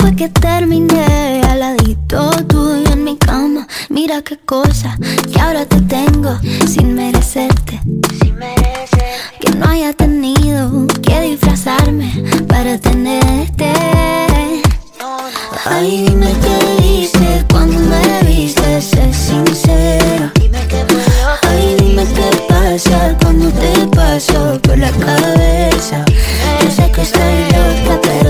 fue que terminé al ladito tuyo en mi cama? Mira qué cosa que ahora te tengo sin merecerte. Sin merecer. Que no haya tenido que disfrazarme para tenerte. Ay, dime qué dices cuando me viste, sé sincera. Ay, dime qué pasa cuando te paso por la cabeza. Yo sé que estoy loca, pero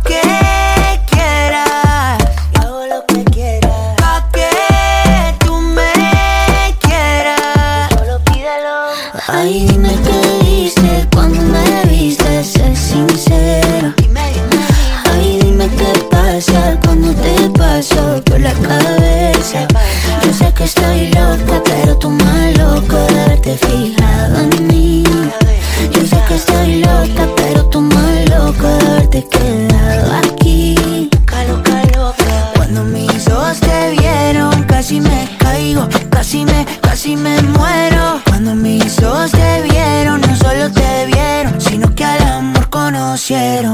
fijado en mí. Yo sé que estoy loca, pero tú más loco de haberte quedado aquí. loca, loca. Cuando mis ojos te vieron, casi me caigo, casi me, casi me muero. Cuando mis ojos te vieron, no solo te vieron, sino que al amor conocieron.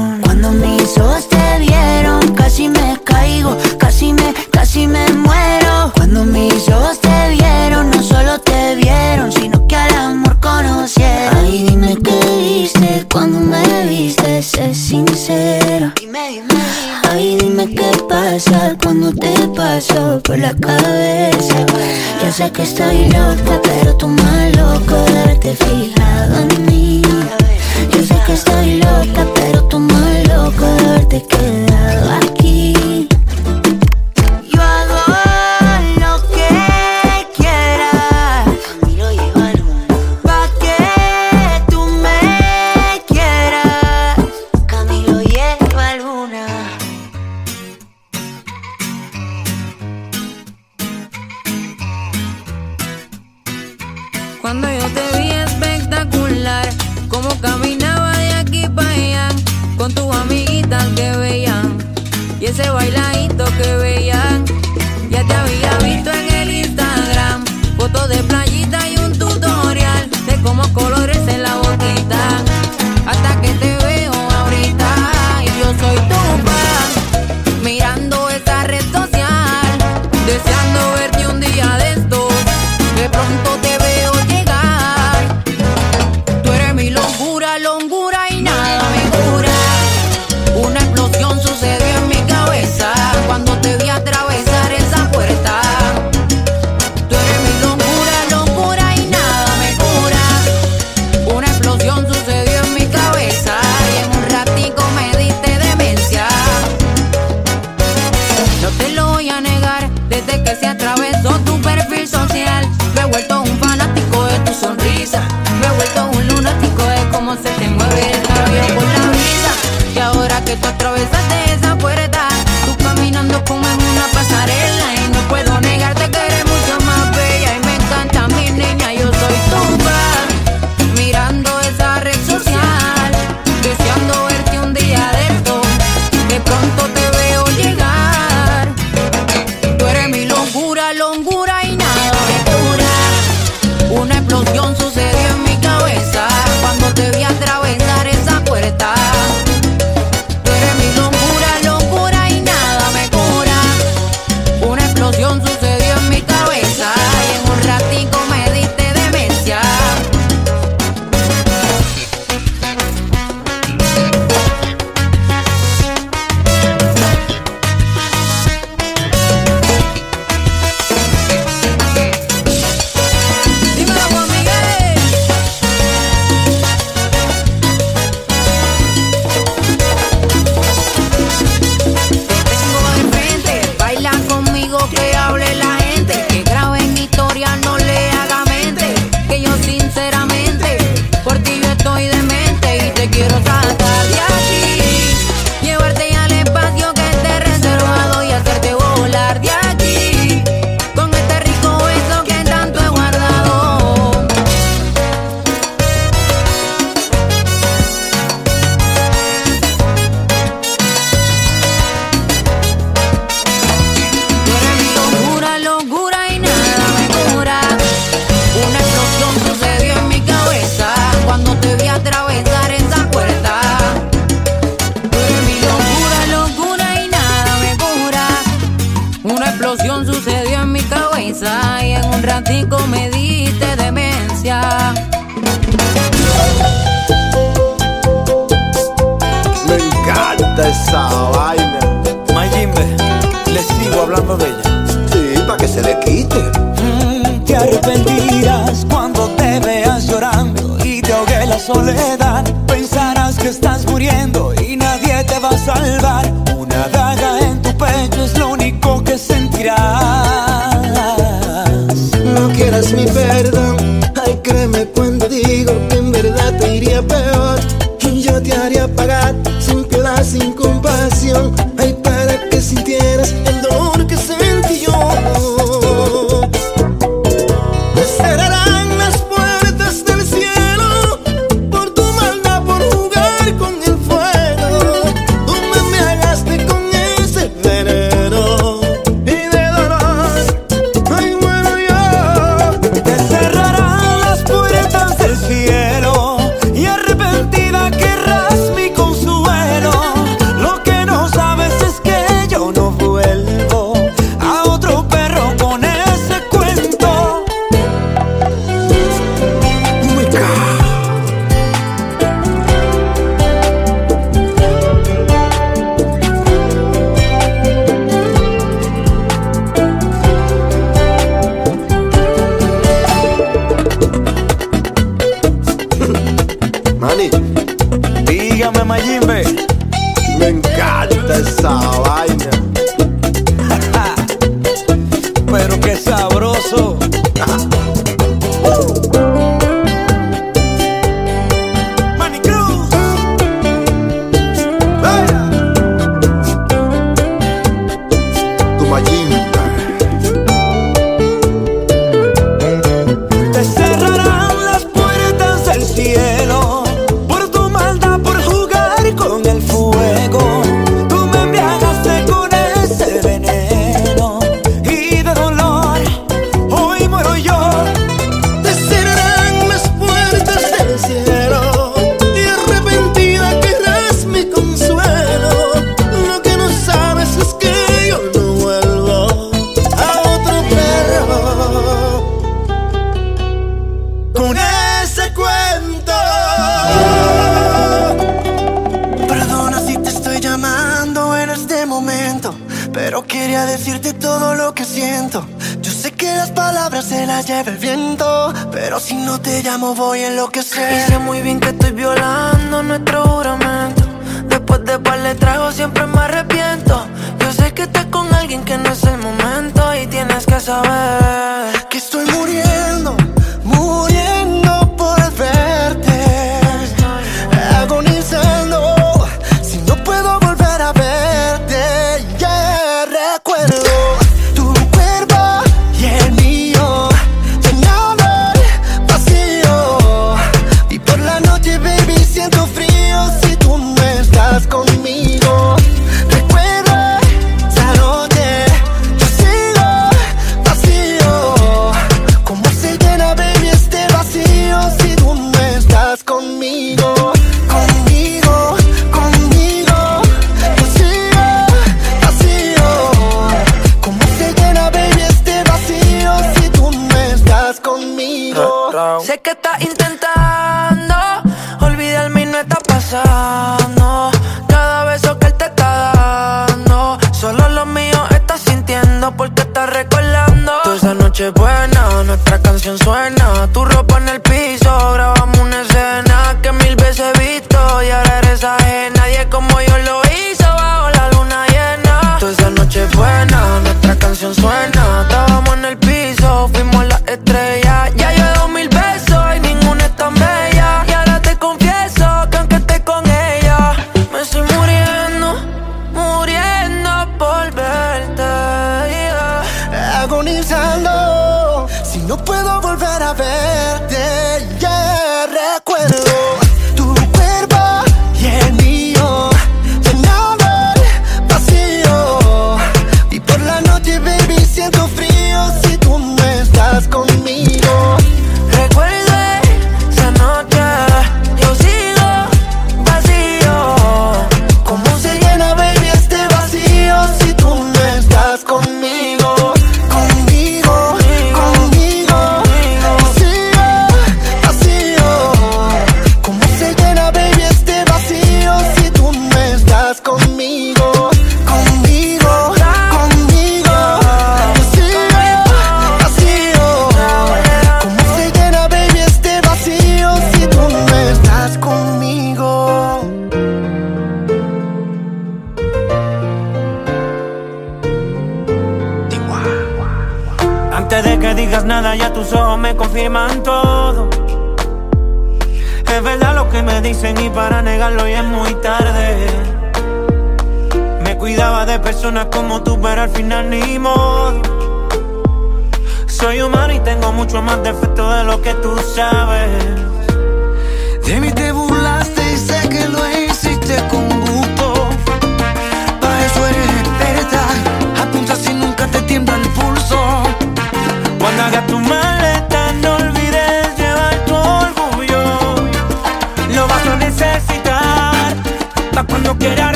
Sé que estoy loca,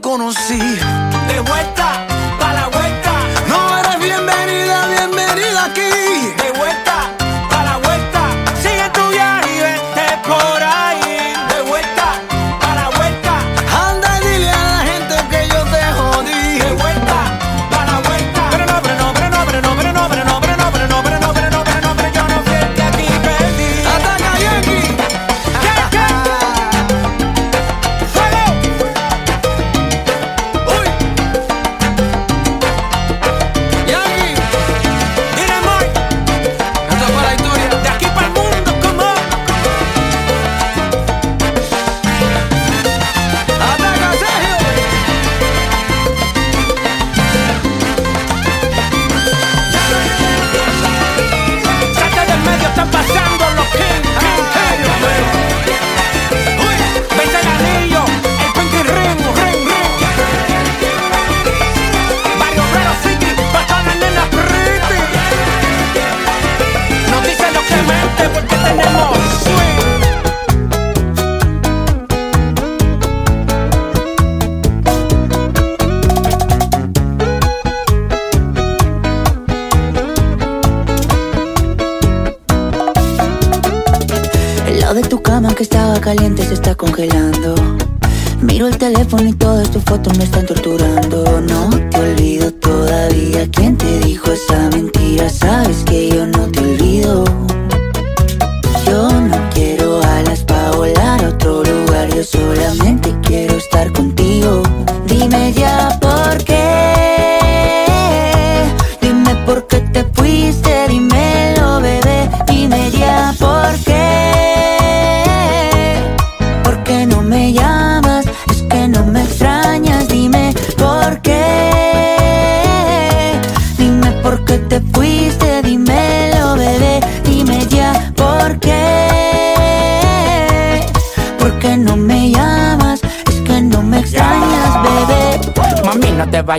conocí.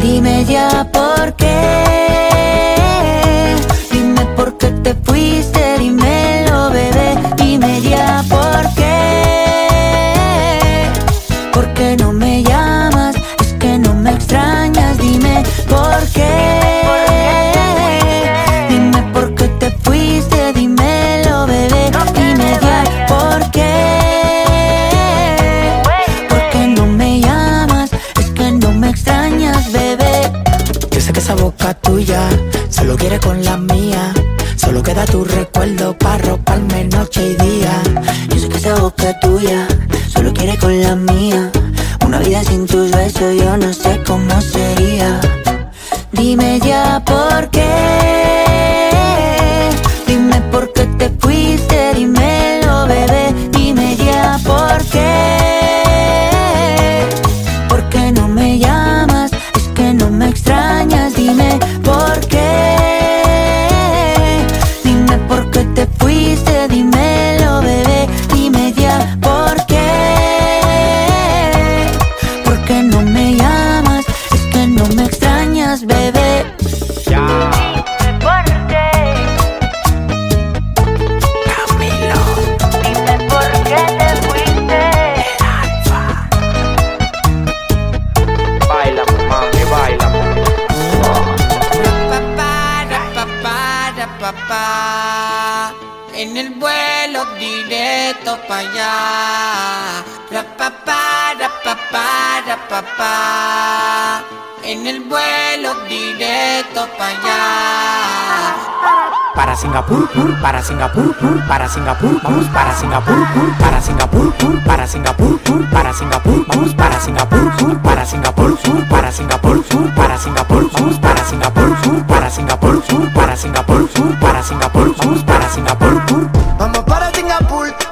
Dime ya por qué. Vuelo directo para allá. Para Singapur, pur, para Singapur, pur, para Singapur, vamos para Singapur, pur, para Singapur, pur, para Singapur, pur, para Singapur, vamos para Singapur, pur, para Singapur, pur, para Singapur, pur, para Singapur, vamos para Singapur, pur, para Singapur, pur, para Singapur, pur, para Singapur, vamos para Singapur, pur. Vamos para Singapur,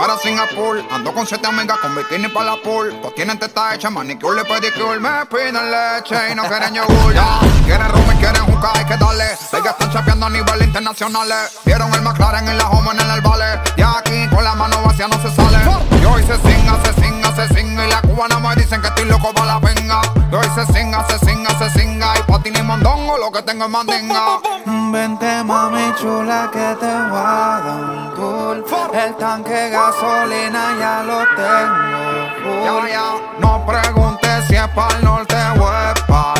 para Singapur, ando con siete amigas con bikini para la pool. Pues tienen teta hecha, manicure pedicure. Me piden leche y no quieren yogur. Ya. Quieren rum y quieren juca, hay que darle. Ellas están chapeando a nivel internacional. Vieron el McLaren en la home en el vale. Y aquí con la mano vacía no se sale. Yo hice singa, se singa, se singa. Y la cubana me dicen que estoy loco para la venga. Yo hice singa, se singa, se singa. Mondongo, lo que tengo es mandinga. Vente mami chula que te voy a dar un tour El tanque gasolina ya lo tengo full. No preguntes si es para el norte o es para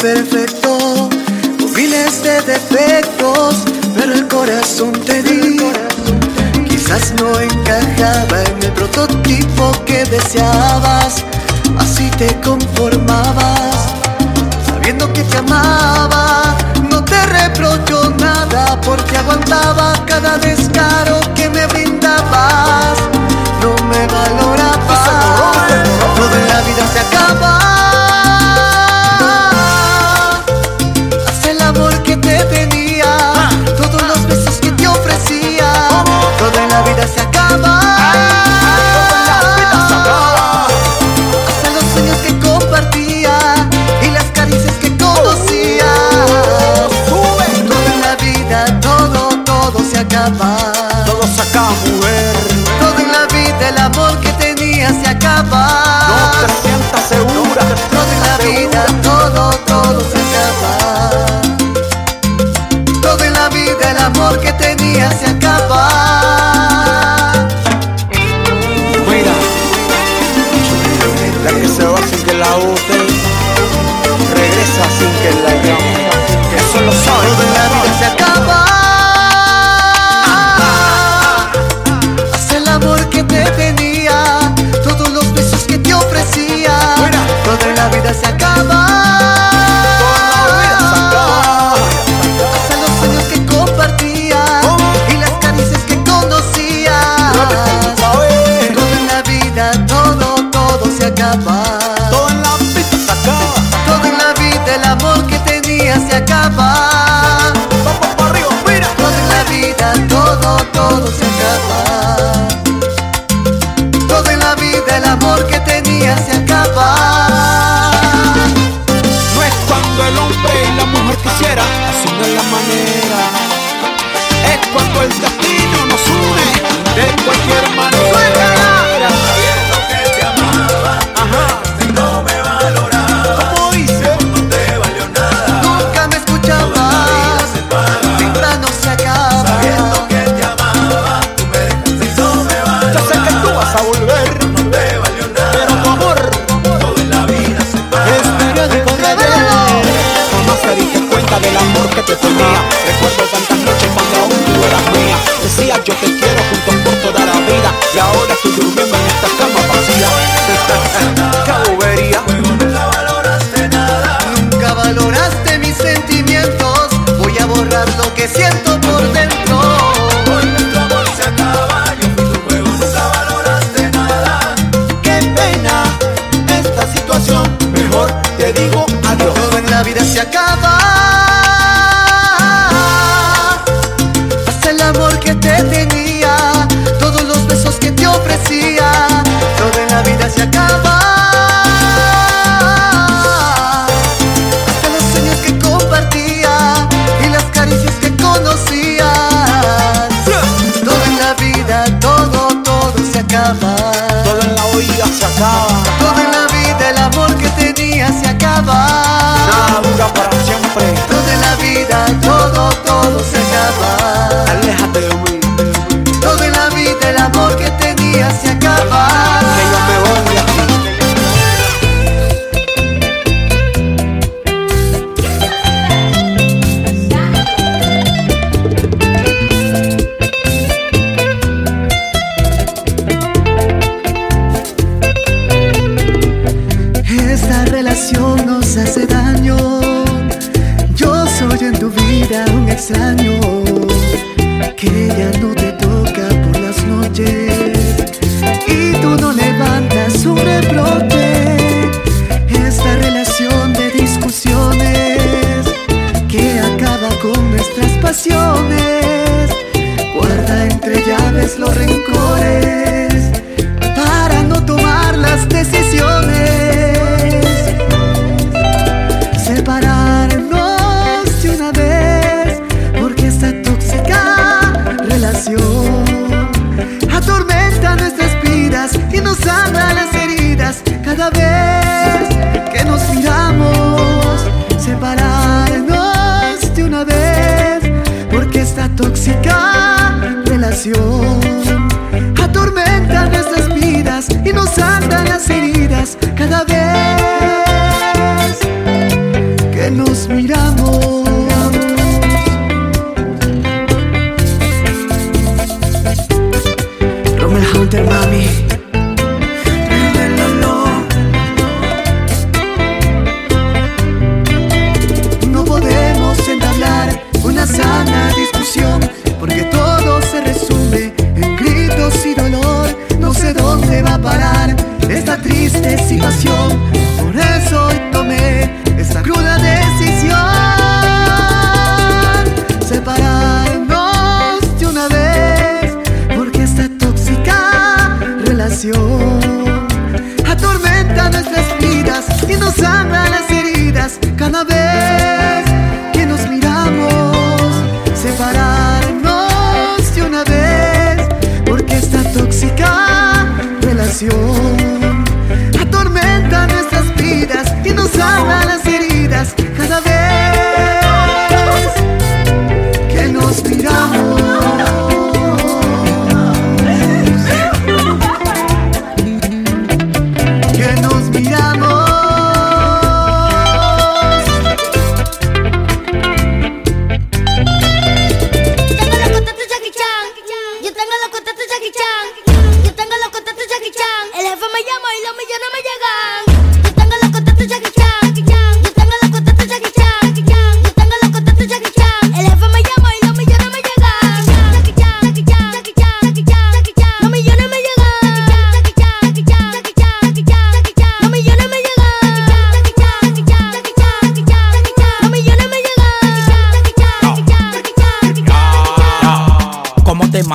Perfecto,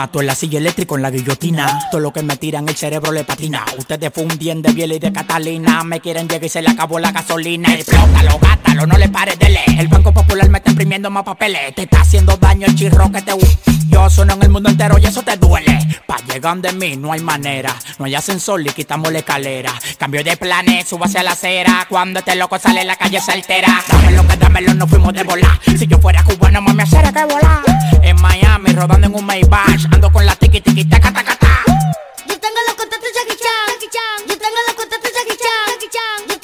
mato en la silla eléctrica en la guillotina. Todo lo que me tiran el cerebro le patina. Ustedes fundien de biel y de Catalina. Me quieren llegar y se le acabó la gasolina. Explótalo, gátalo, no le pares de leer. El Banco Popular me está imprimiendo más papeles. Te está haciendo daño el chirro que te Yo sueno en el mundo entero y eso te duele. Pa' llegar de mí no hay manera. No hay ascensor y quitamos la escalera. Cambio de planes, subo hacia la acera. Cuando este loco sale la calle se altera. Dámelo que dámelo, no fuimos de volar. Si yo fuera cubano, me hacer que volar. En Miami, rodando en un Maybach. Ando con la tiki tiki taca taca ta. Yo tengo los contactos Jackie Chan. Yo tengo los contactos Jackie Chan. Yo tengo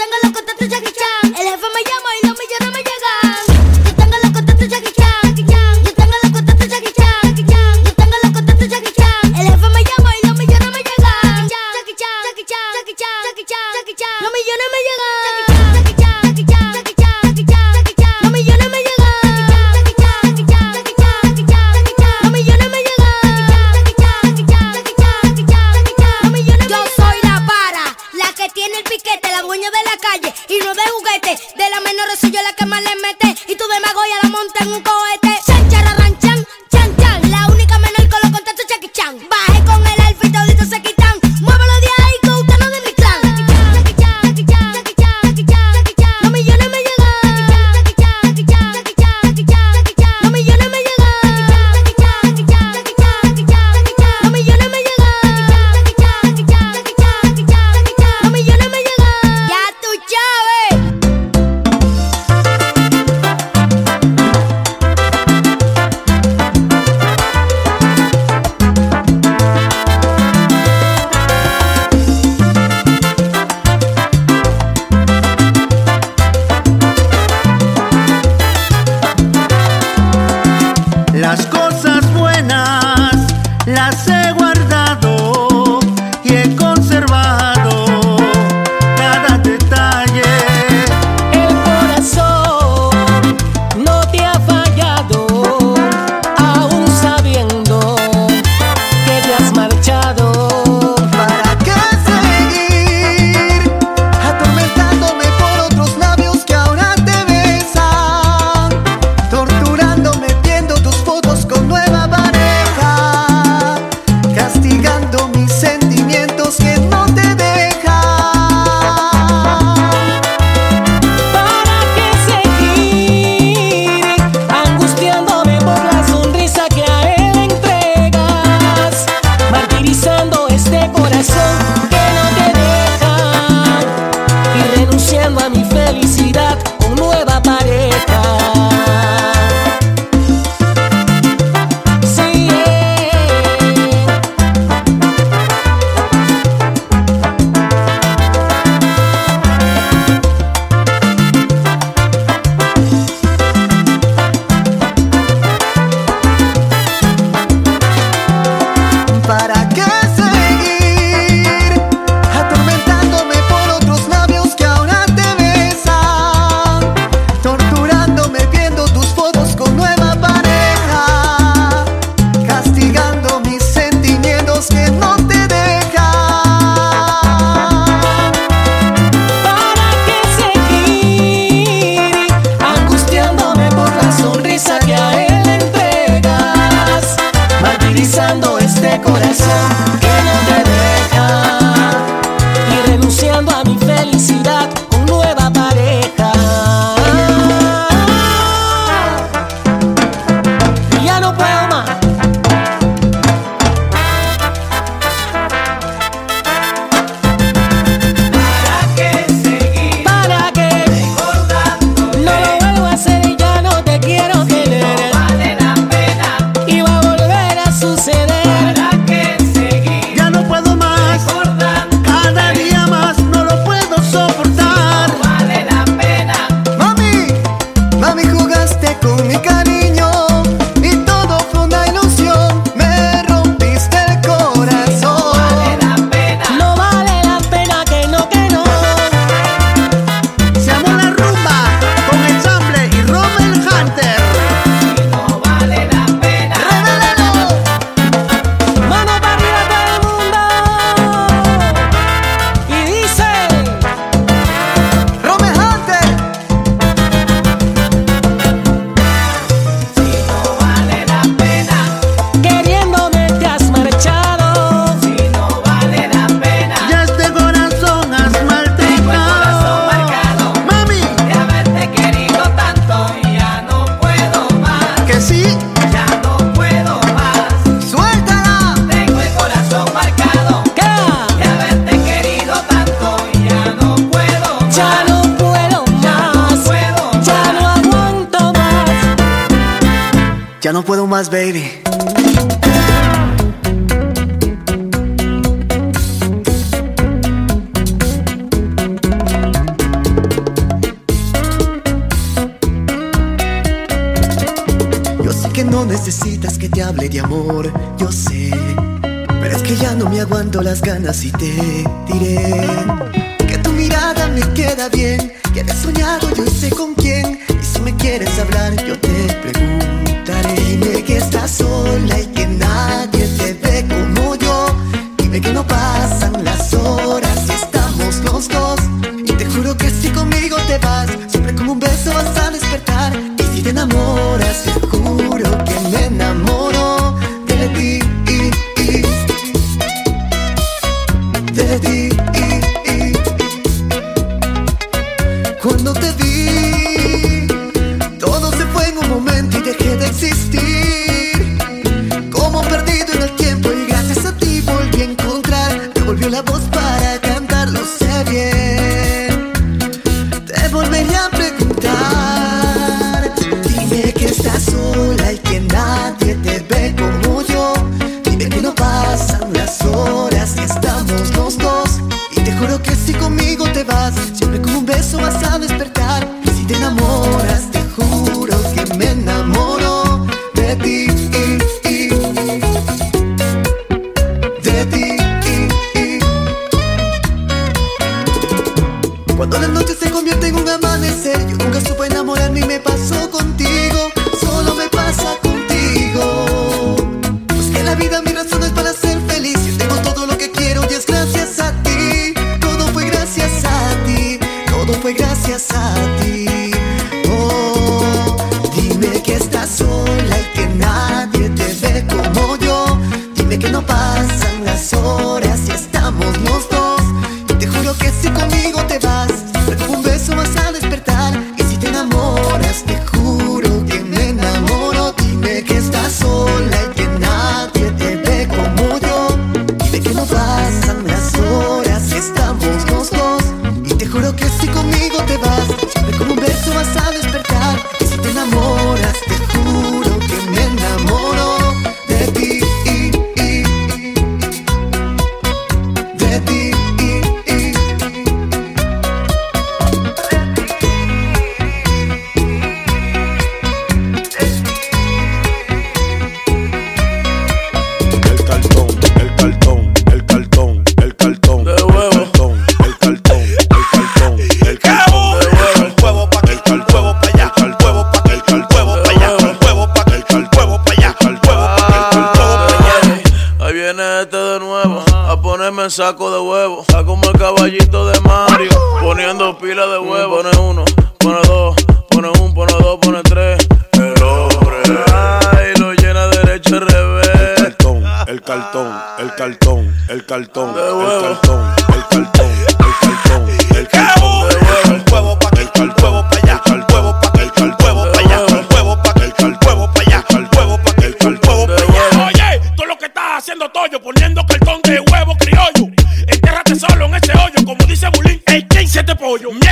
baby.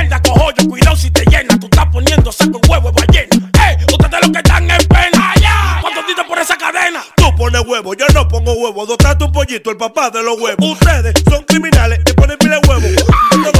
mierda, cojollo, cuidado si te llena. Tú estás poniendo saco en huevo de ballena. Ey, ustedes lo que están en pena. ¿Cuántos ditos por esa cadena? Tú pones huevo, yo no pongo huevo. Dotaste un pollito, el papá de los huevos. Ustedes son criminales y ponen pile huevo.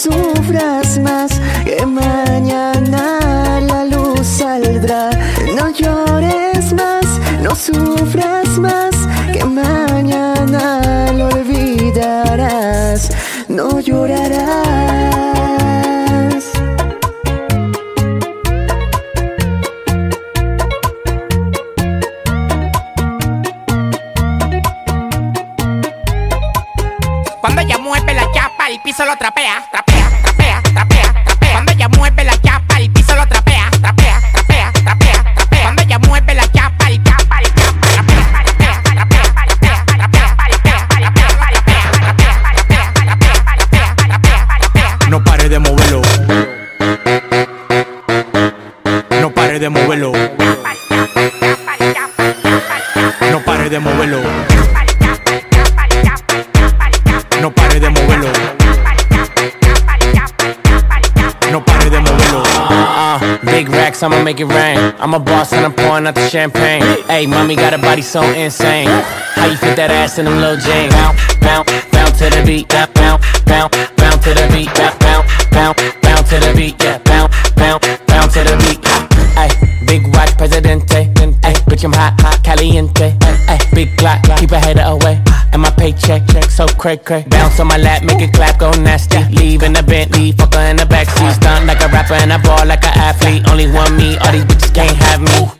sufras más, que mañana la luz saldrá. No llores más, no sufras más. Pouring out the champagne. Hey, mommy got a body so insane. How you fit that ass in them little jeans? Bounce, bounce, bounce to the beat. Bounce, bounce, bounce, to the beat. Bounce, bounce, bounce, to the beat. Yeah, bounce, bounce, bounce to the beat. Hey, big watch, presidente. Hey, bitch, I'm hot, hot, caliente. Hey, big clock, keep a header away. And my paycheck, check so cray cray. Bounce on my lap, make it clap, go nasty. Leave in the Bentley, fucker in the backseat. Stunt like a rapper and I ball like an athlete. Only one me, all these bitches can't have me.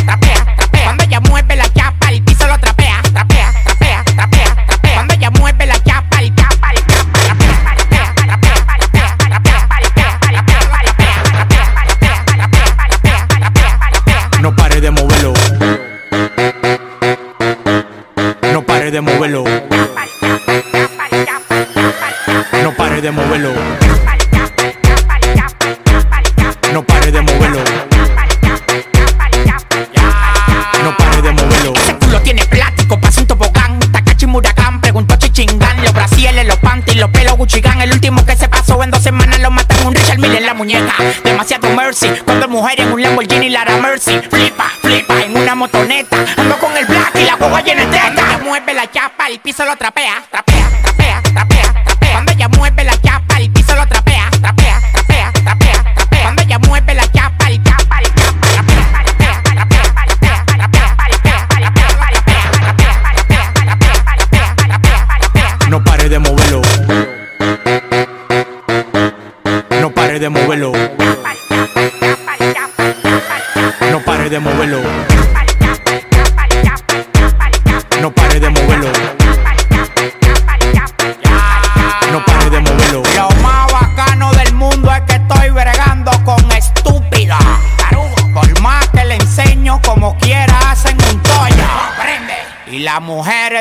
De moverlo. No pare de moverlo. No pare de moverlo. No pare de moverlo. Ese culo tiene plástico, pasa un tobogán. Takachi Murakán, preguntó Chichingán. Los brasieles, los panties, los pelos Guccigan. El último que se pasó en dos semanas lo matan un Richard Mille en la muñeca. Demasiado mercy. Cuando mujer en un Lamborghini Lara Mercy. Flipa, flipa en una motoneta. Ando con el black y la guagua llena de mueve la chapa, el piso lo trapea. Trapea, trapea, trapea, trapea. Cuando ella mueve la chapa, el piso lo trapea. Trapea, trapea, trapea, trapea. Cuando ella mueve la chapa, el chapa, el chapa, trapea, trapea, trapea, trapea, trapea, trapea, trapea, No pare de moverlo. No pare de moverlo. No pare de moverlo.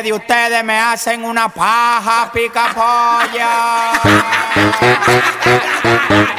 De ustedes me hacen una paja pica polla.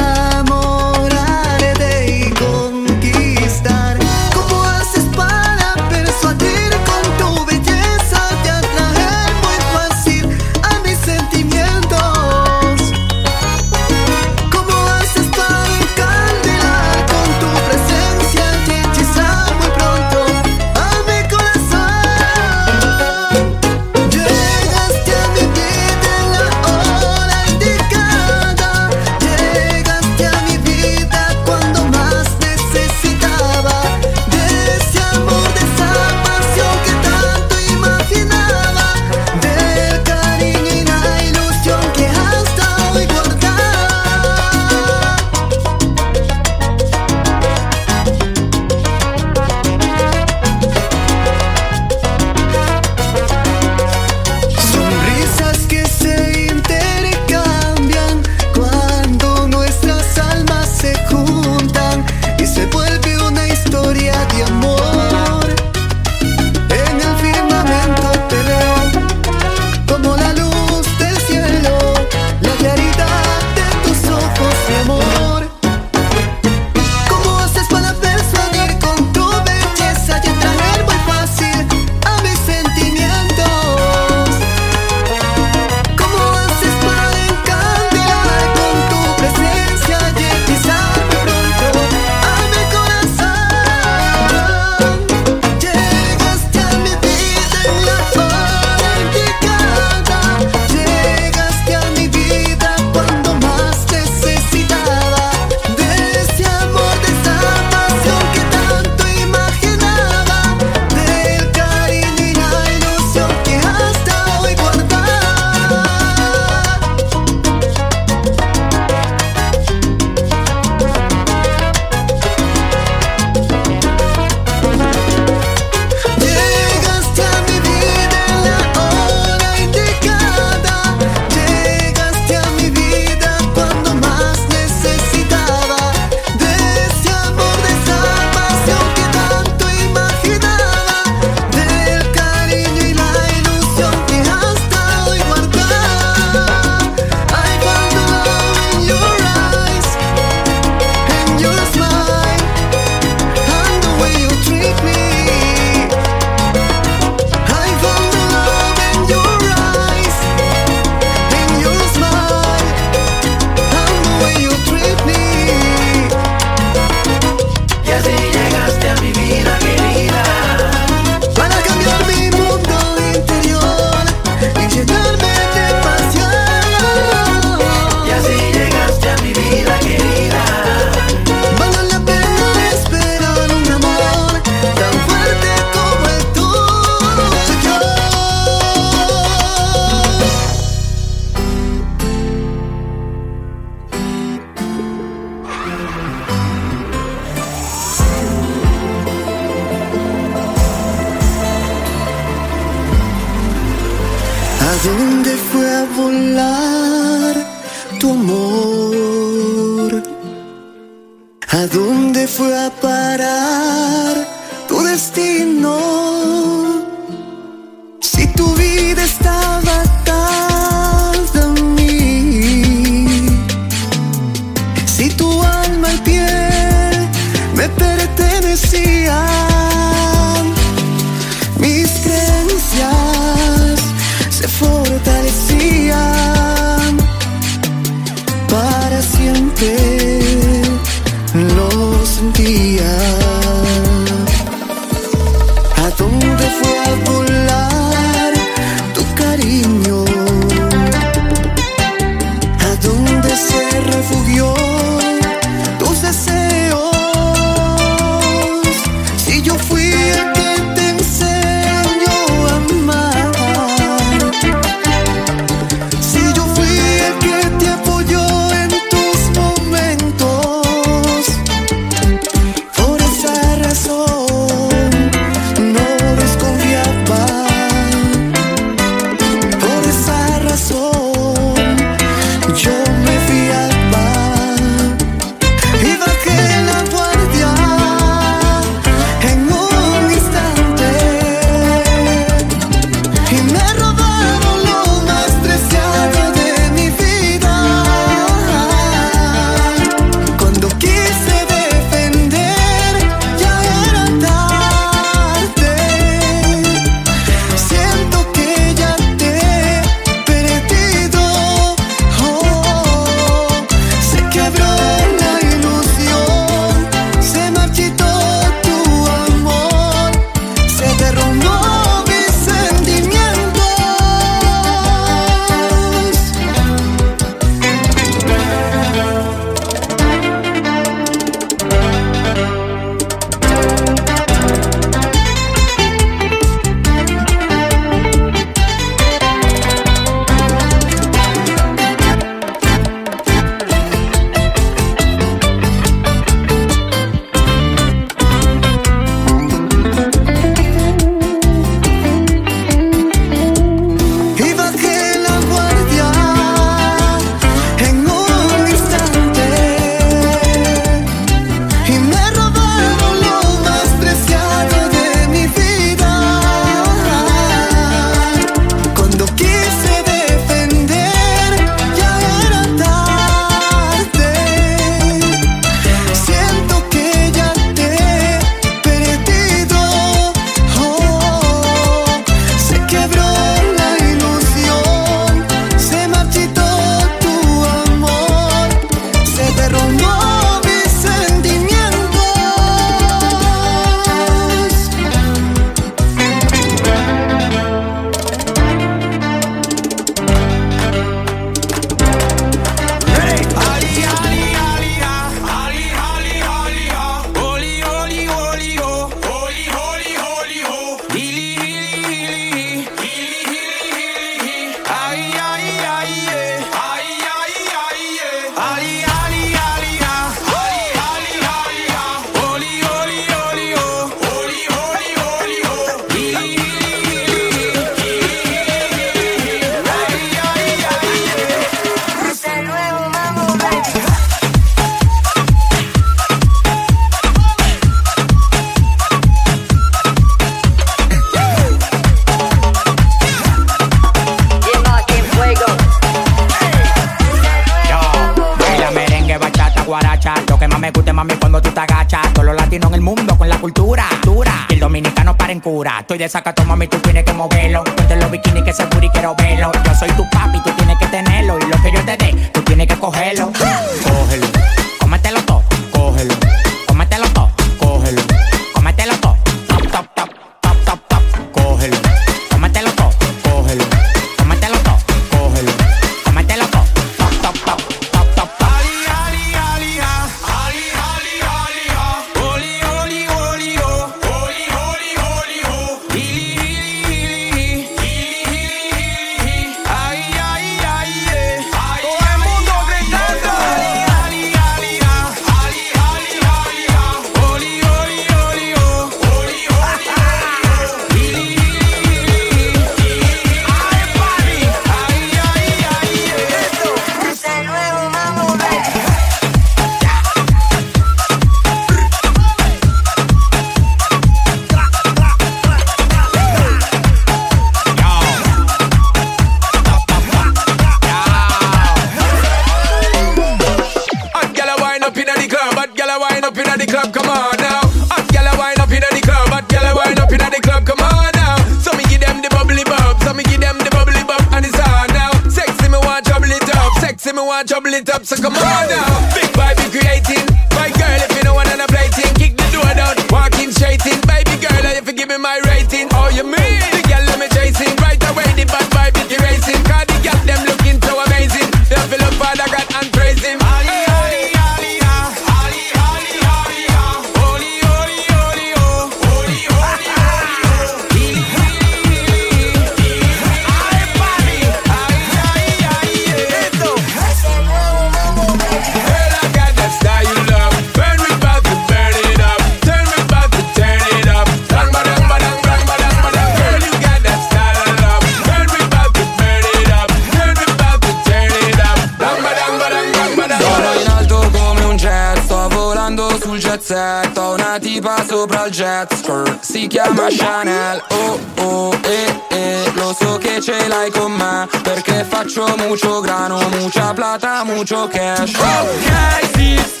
chiama Chanel. Oh oh eh eh Lo so che ce l'hai con me Perché faccio mucho grano Mucha plata, mucho cash. Ok, sì.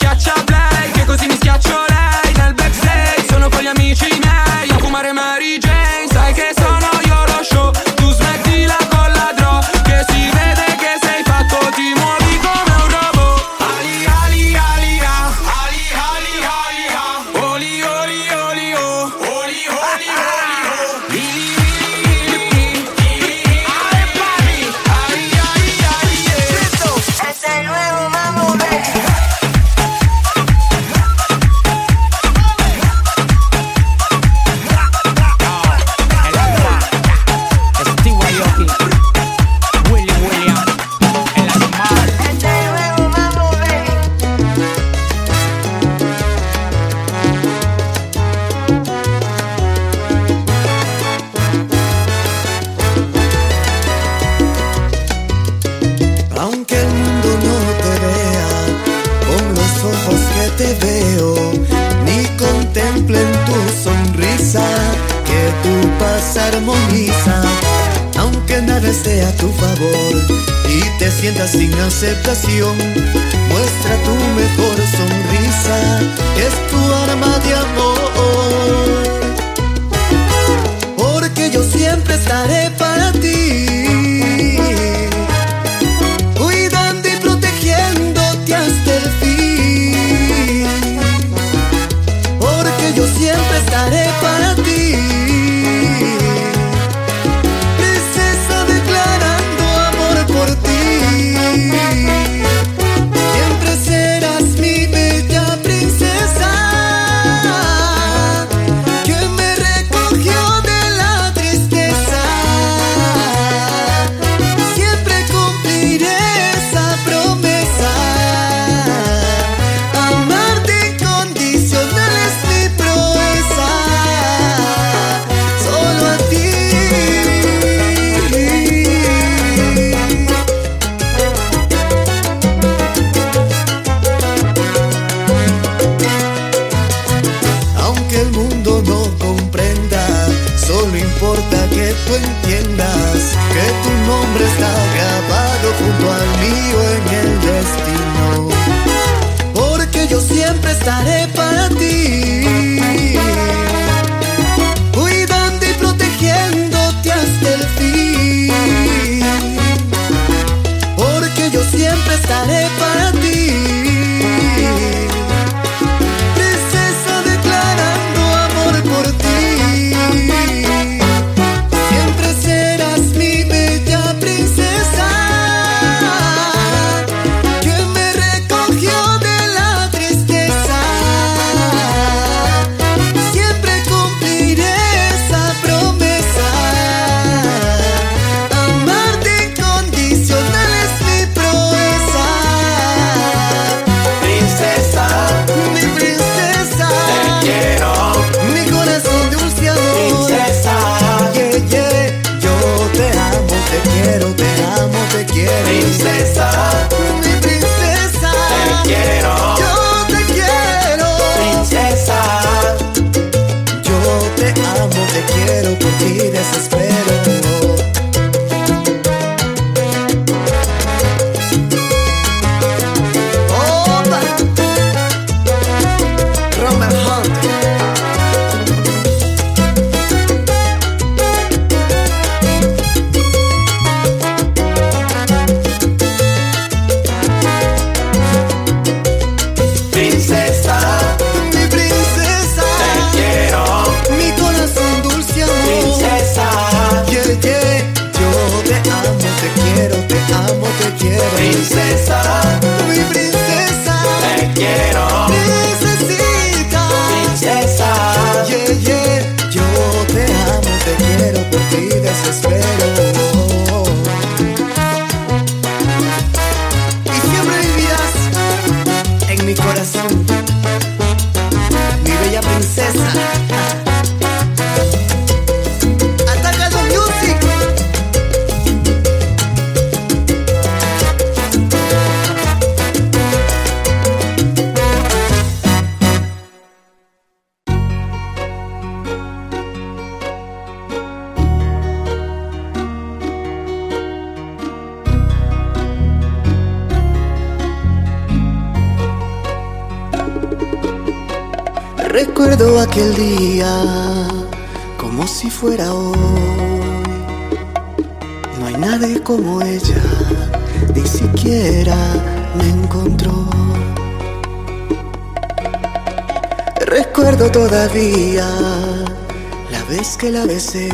La vez que la besé.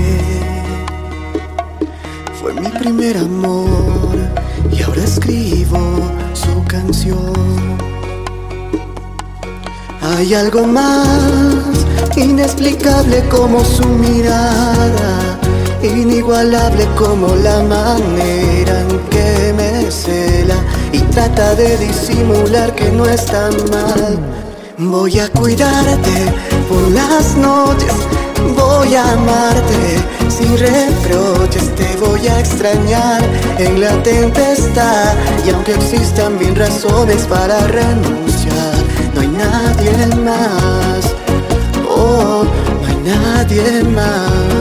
Fue mi primer amor y ahora escribo su canción. Hay algo más inexplicable como su mirada, inigualable como la manera en que me cela y trata de disimular que no está mal. Voy a cuidarte por las noches, voy a amarte sin reproches, te voy a extrañar en la tempestad y aunque existan mil razones para renunciar, no hay nadie más, oh, no hay nadie más.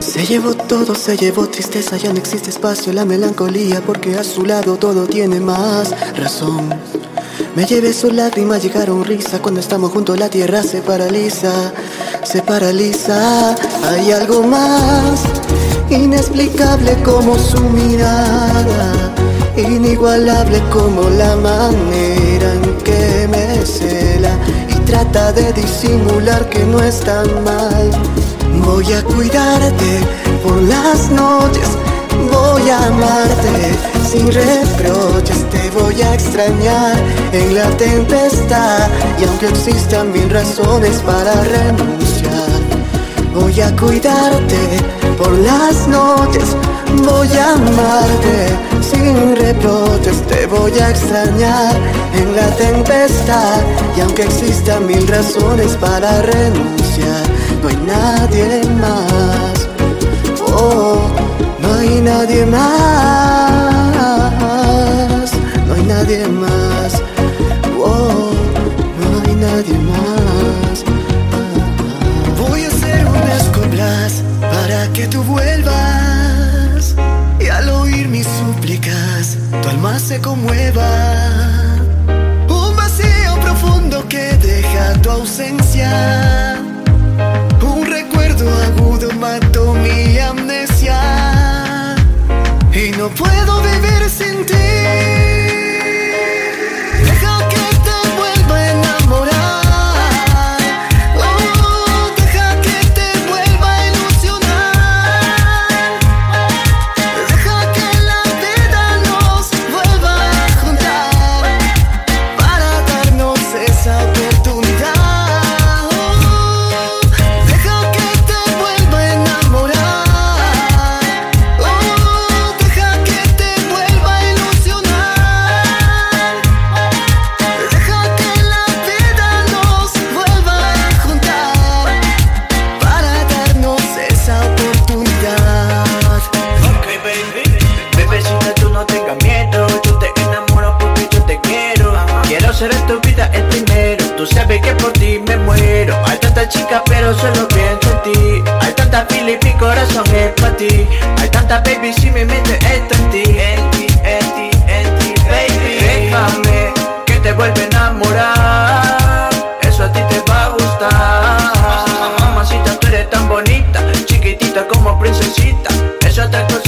Se llevó todo, se llevó tristeza, ya no existe espacio, la melancolía, porque a su lado todo tiene más razón. Me llevé su lágrima, llegaron risa, cuando estamos juntos la tierra se paraliza, se paraliza. Hay algo más inexplicable como su mirada, inigualable como la manera en que me cela y trata de disimular que no está mal. Voy a cuidarte por las noches, voy a amarte sin reproches, voy a extrañar. En la tempestad y aunque existan mil razones para renunciar, voy a cuidarte por las noches, voy a amarte sin reproches, te voy a extrañar en la tempestad y aunque existan mil razones para renunciar, no hay nadie más, oh, no hay nadie más, nadie más, oh, no hay nadie más. Voy a hacer unas coplas para que tú vuelvas y al oír mis súplicas tu alma se conmueva. Un vacío profundo que deja tu ausencia. Un recuerdo agudo mató mi amnesia. Y no puedo vivir sin ti. Solo pienso en ti. Hay tanta fila y mi corazón es para ti. Hay tanta baby, si mi mente está en ti. En ti, en ti, en ti, baby. Déjame que te vuelva a enamorar. Eso a ti te va a gustar. Mamacita, tú eres tan bonita. Chiquitita como princesita. Es otra cosita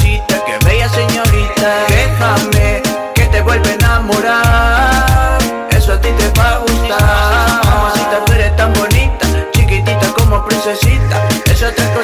como princesita. Es otra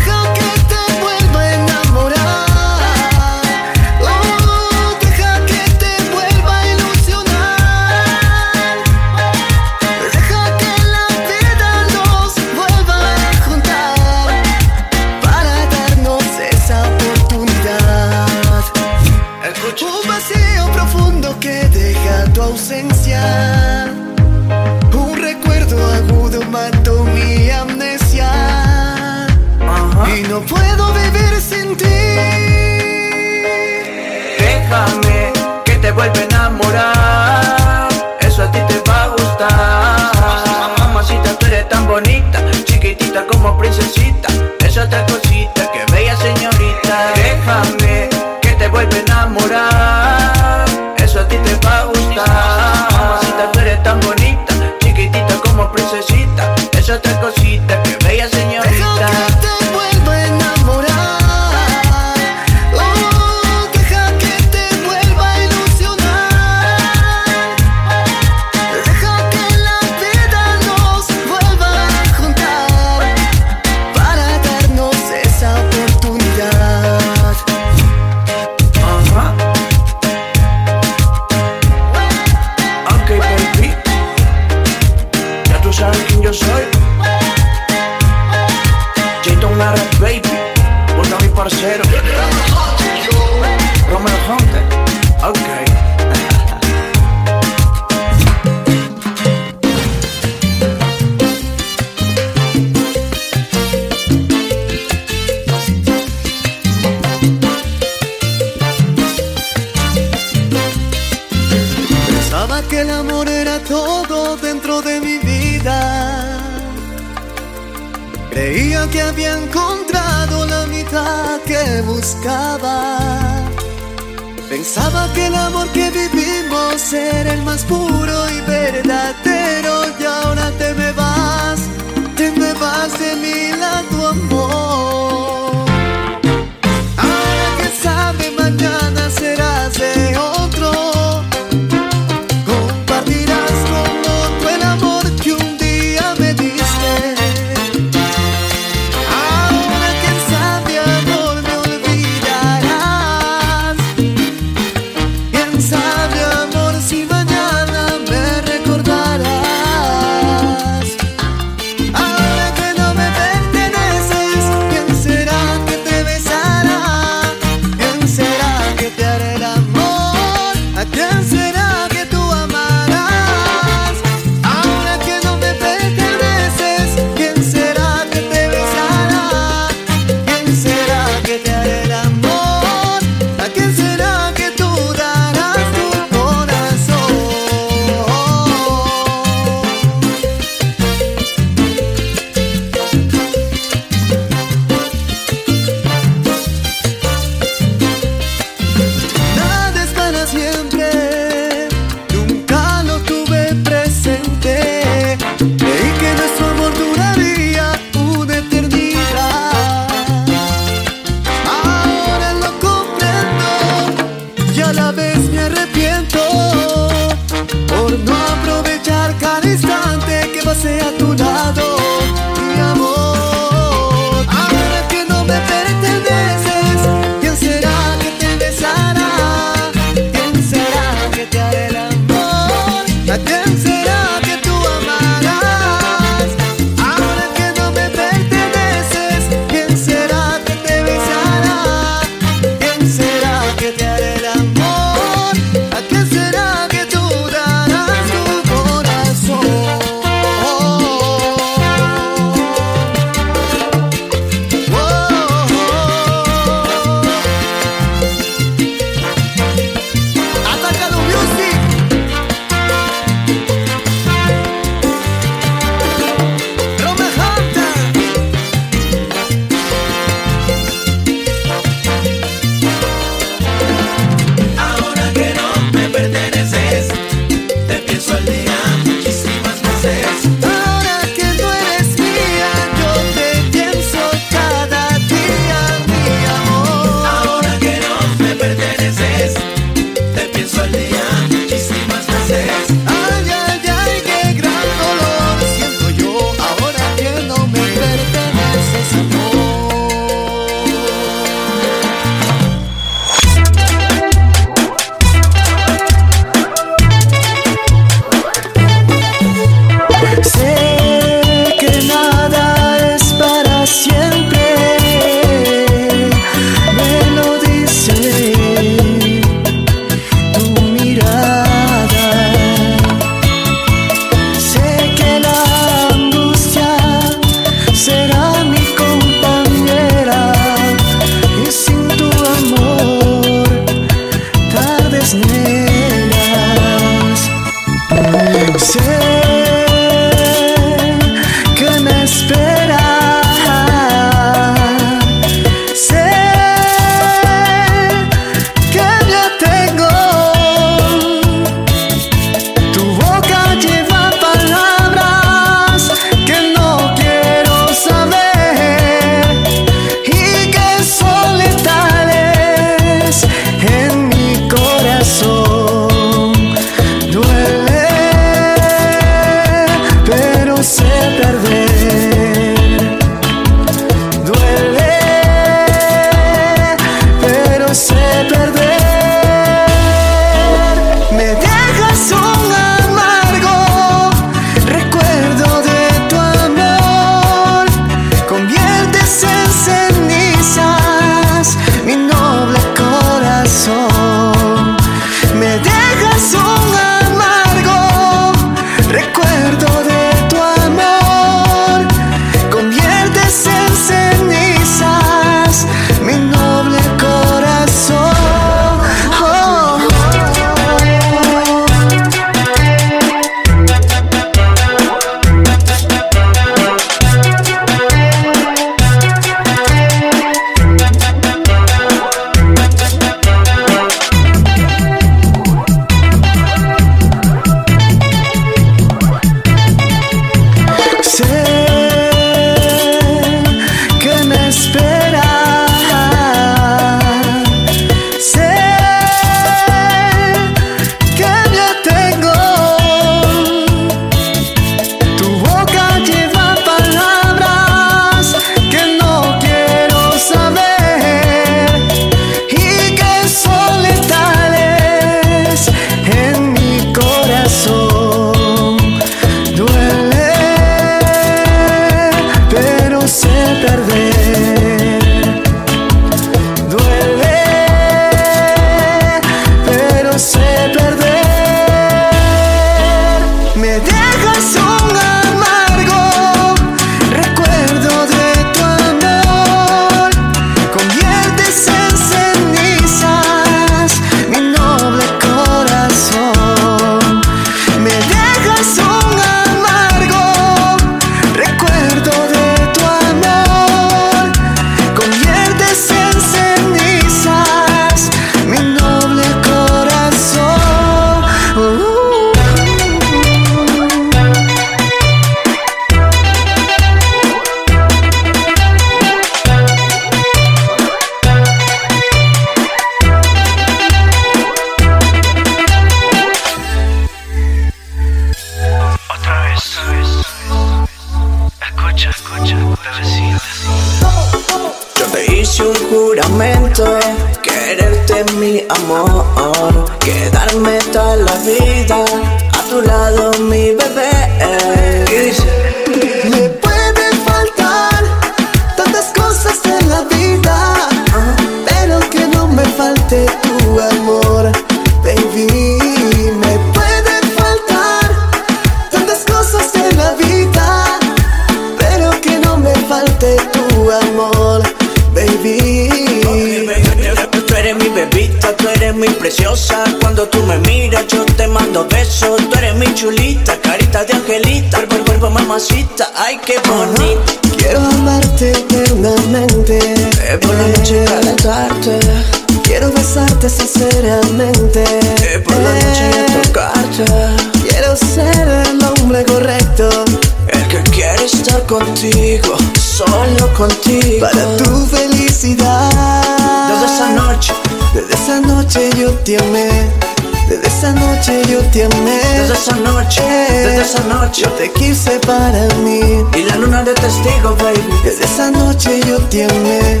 yo te quise para mí. Y la luna de testigo, baby. Desde esa noche yo te amé.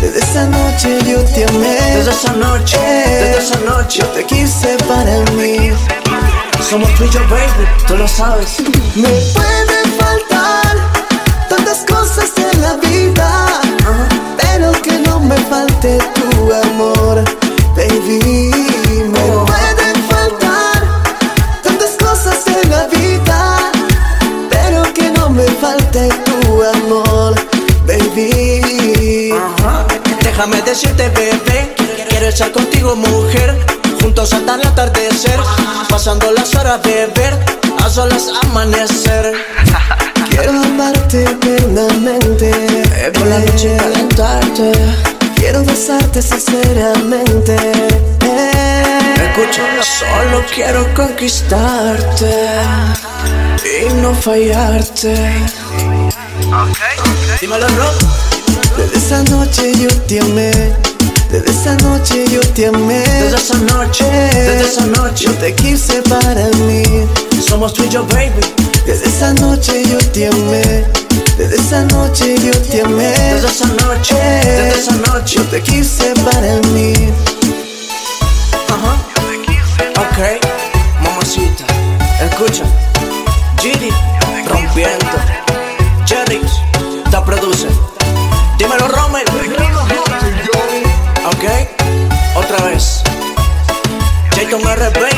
Desde esa noche yo te amé. Desde esa noche, desde esa noche yo te quise para mí. Somos tú y yo, baby, tú lo sabes. Me puede faltar tantas cosas en la vida, pero que no me falte tu amor, baby. Ver, a solas amanecer. Quiero amarte eternamente. por la noche calentarte. Quiero besarte sinceramente. Escucha, solo quiero conquistarte y no fallarte. Dímelo, no. Desde esa noche yo te amé. Desde esa noche yo te amé. Desde esa noche, desde esa noche yo te quise para mí. Somos tú y yo, baby. Desde esa noche yo te amé. Desde esa noche yo te amé. Desde esa noche, desde esa noche yo te quise para mí. Ajá. Ok, mamacita, escucha. Giri, rompiendo. Jerry, te produce. the blame.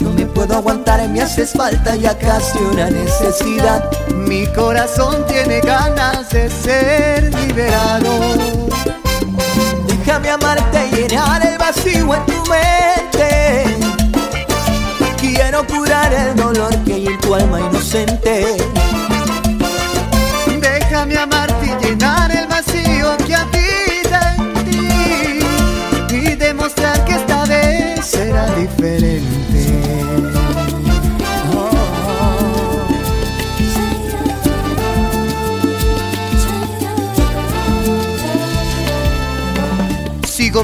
no me puedo aguantar, me haces falta ya casi una necesidad. Mi corazón tiene ganas de ser liberado. Déjame amarte y llenar el vacío en tu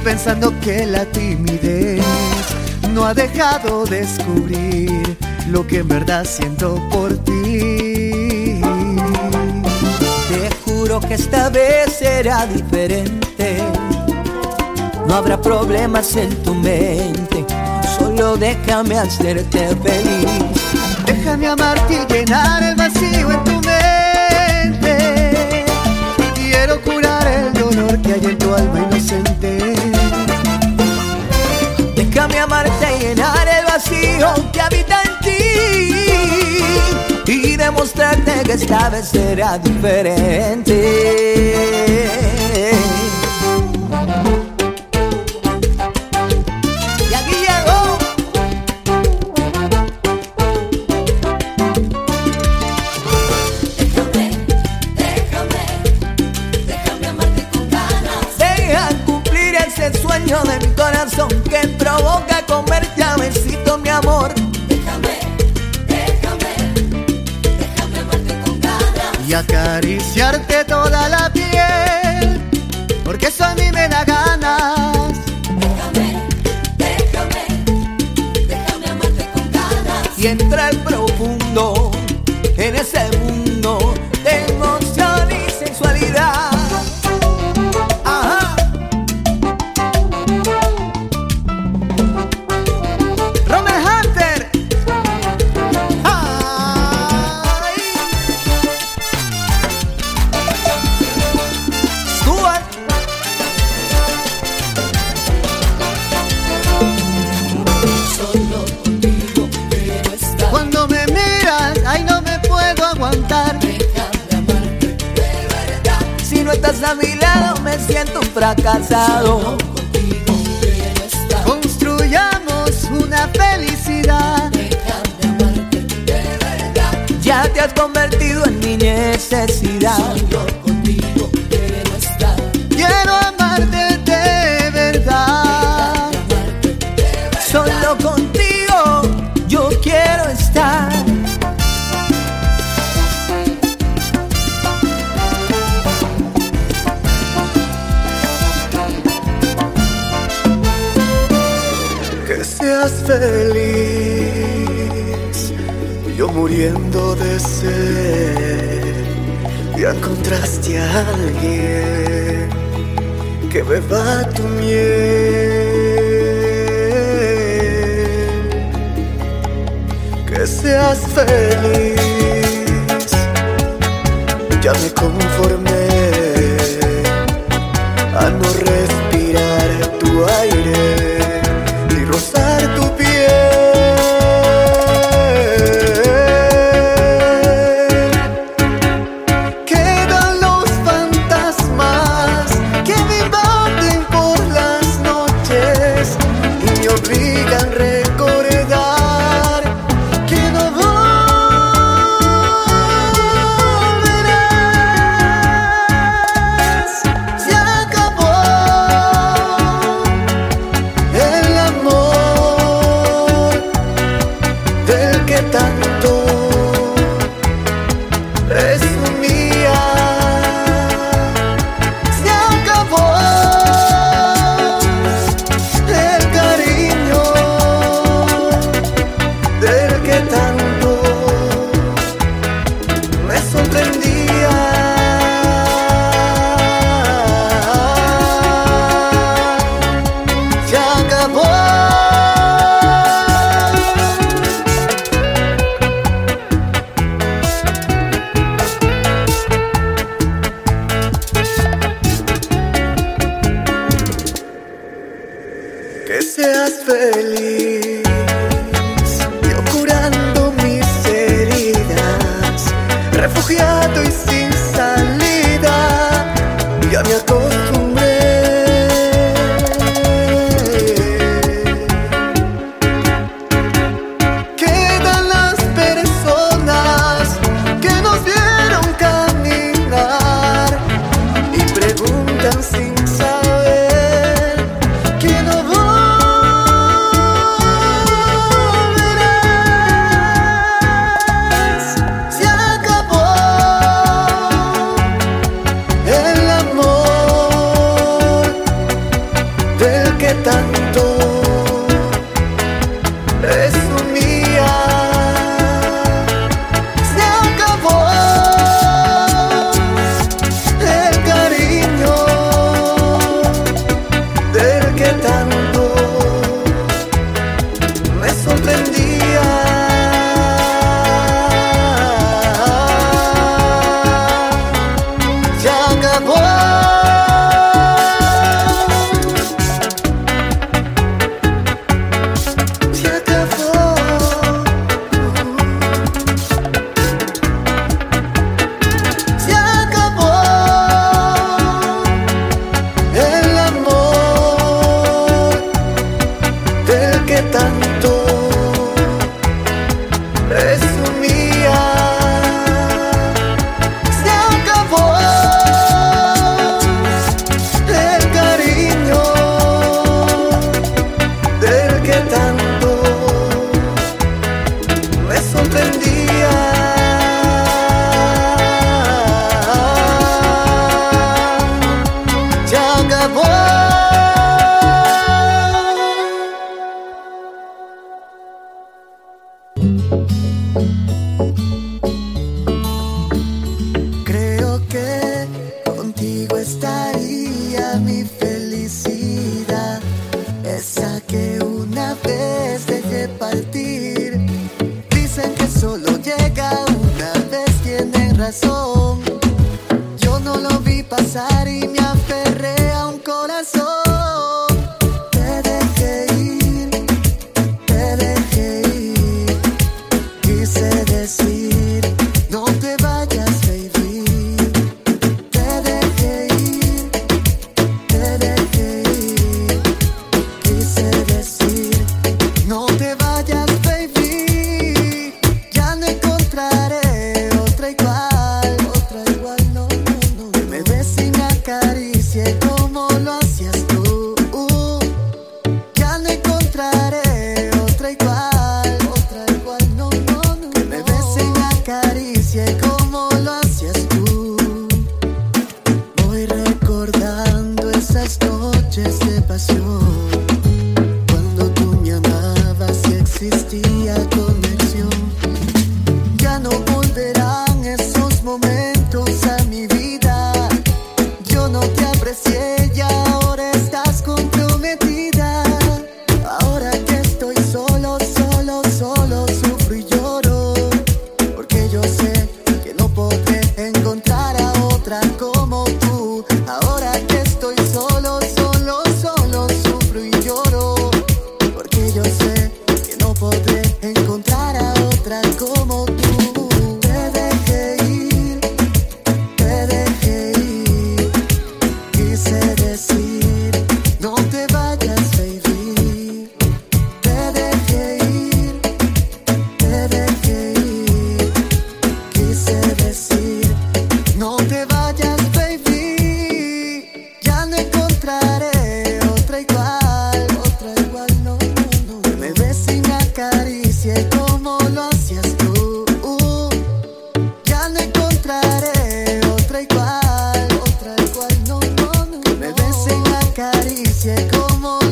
Pensando que la timidez no ha dejado descubrir lo que en verdad siento por ti. Te juro que esta vez será diferente. No habrá problemas en tu mente, solo déjame hacerte feliz. Déjame amarte y llenar el vacío en tu mente. Quiero curar el dolor que hay en tu alma inocente de amarte y llenar el vacío que habita en ti y demostrarte que esta vez será diferente.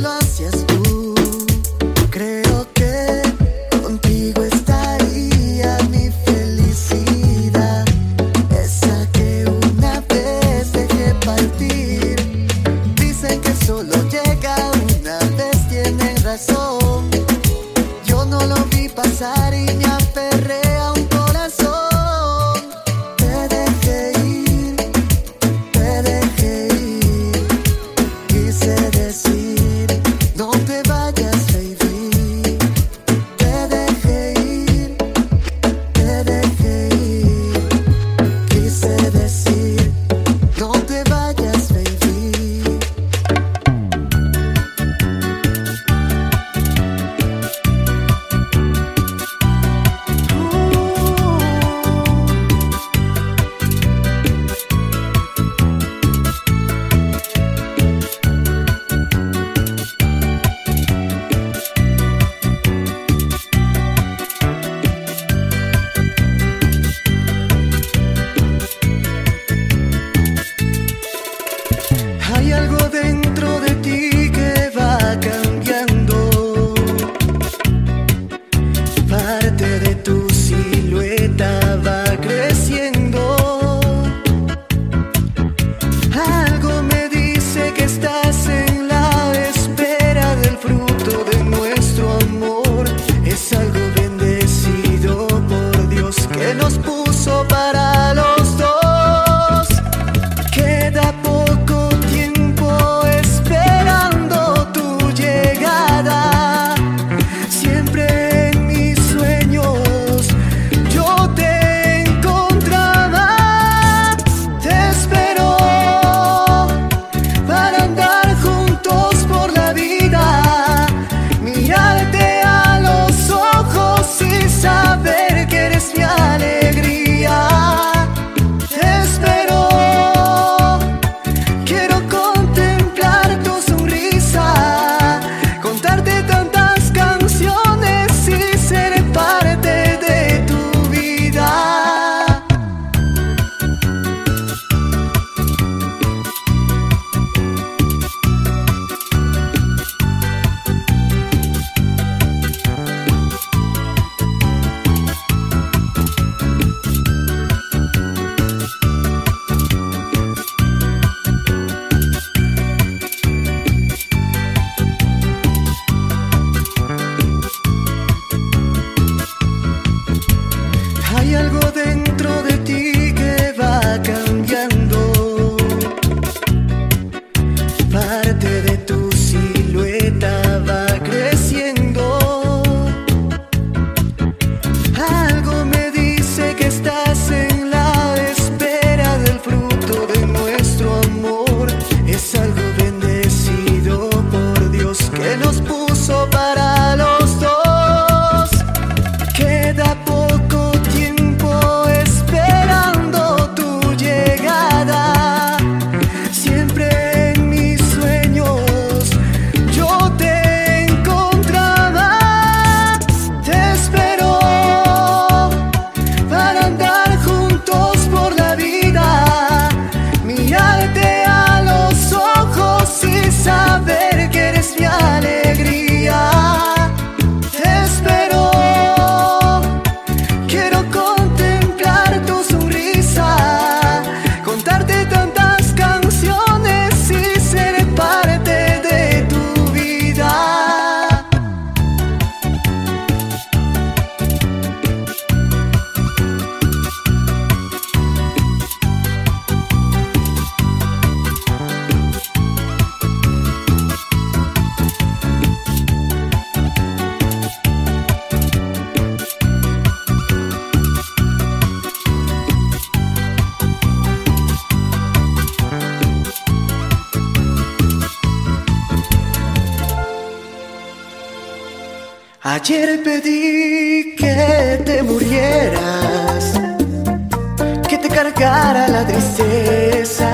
Como Ayer pedí que te murieras, que te cargara la tristeza,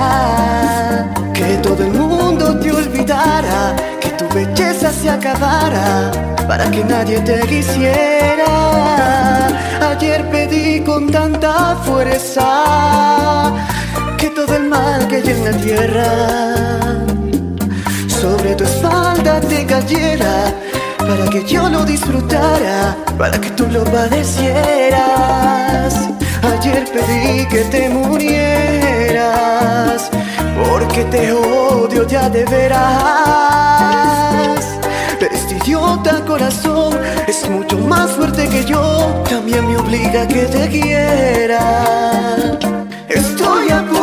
que todo el mundo te olvidara, que tu belleza se acabara, para que nadie te quisiera. Ayer pedí con tanta fuerza que todo el mal que hay en la tierra sobre tu espalda te cayera para que yo lo disfrutara, para que tú lo padecieras. Ayer pedí que te murieras, porque te odio ya de veras. Este idiota corazón es mucho más fuerte que yo, también me obliga a que te quiera. Estoy a punto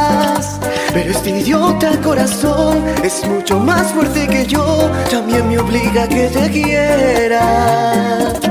Pero este idiota corazón es mucho más fuerte que yo, también me obliga a que te quiera.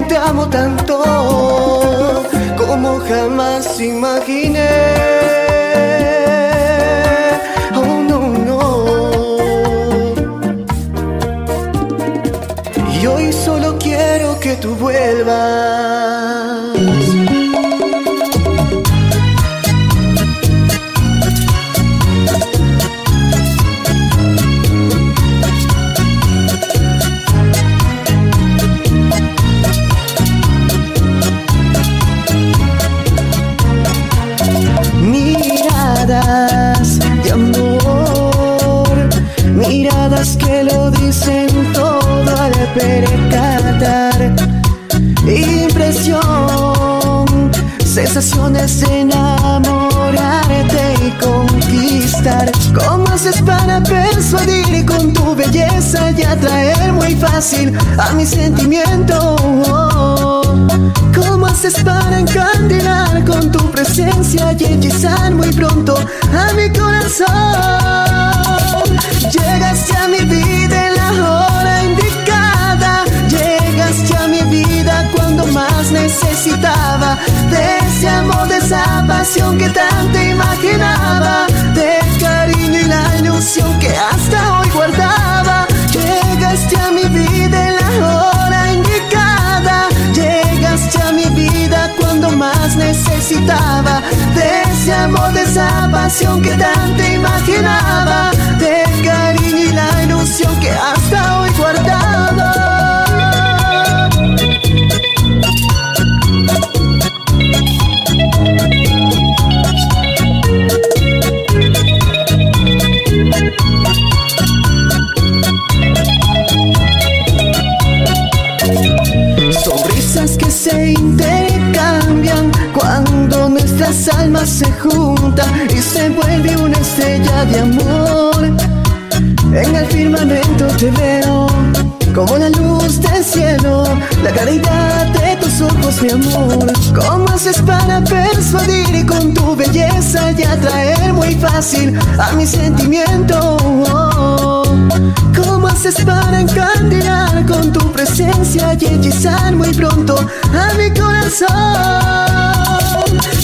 te amo tanto como jamás imaginé. Oh no, no. Y hoy solo quiero que tú vuelvas. Fácil a mi sentimiento? ¿Cómo haces para encandilar con tu presencia y hechizar muy pronto a mi corazón? Llegaste a mi vida en la hora indicada, llegaste a mi vida cuando más necesitaba de ese amor, de esa pasión que tanto imaginaba, ese amor, de esa pasión que tanto imaginaba, del cariño y la ilusión que hasta hoy guardaba. Sonrisas que se cuando nuestras almas se juntan y se vuelve una estrella de amor. En el firmamento te veo como la luz del cielo, la claridad de tus ojos, mi amor. ¿Cómo haces para persuadir y con tu belleza y atraer muy fácil a mi sentimiento? ¿Cómo haces para encandilar con tu presencia y hechizar muy pronto a mi corazón?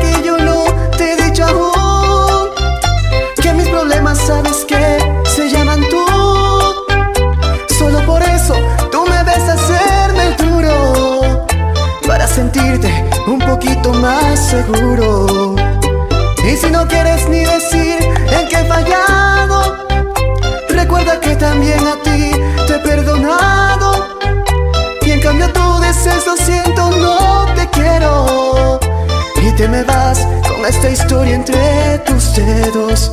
Que yo no te he dicho aún que mis problemas, ¿sabes que Se llaman tú. Solo por eso tú me ves hacerme el duro para sentirte un poquito más seguro. Y si no quieres ni decir en qué he fallado, recuerda que también a ti te he perdonado. Y en cambio tú dices lo siento, no te quiero te me vas con esta historia entre tus dedos.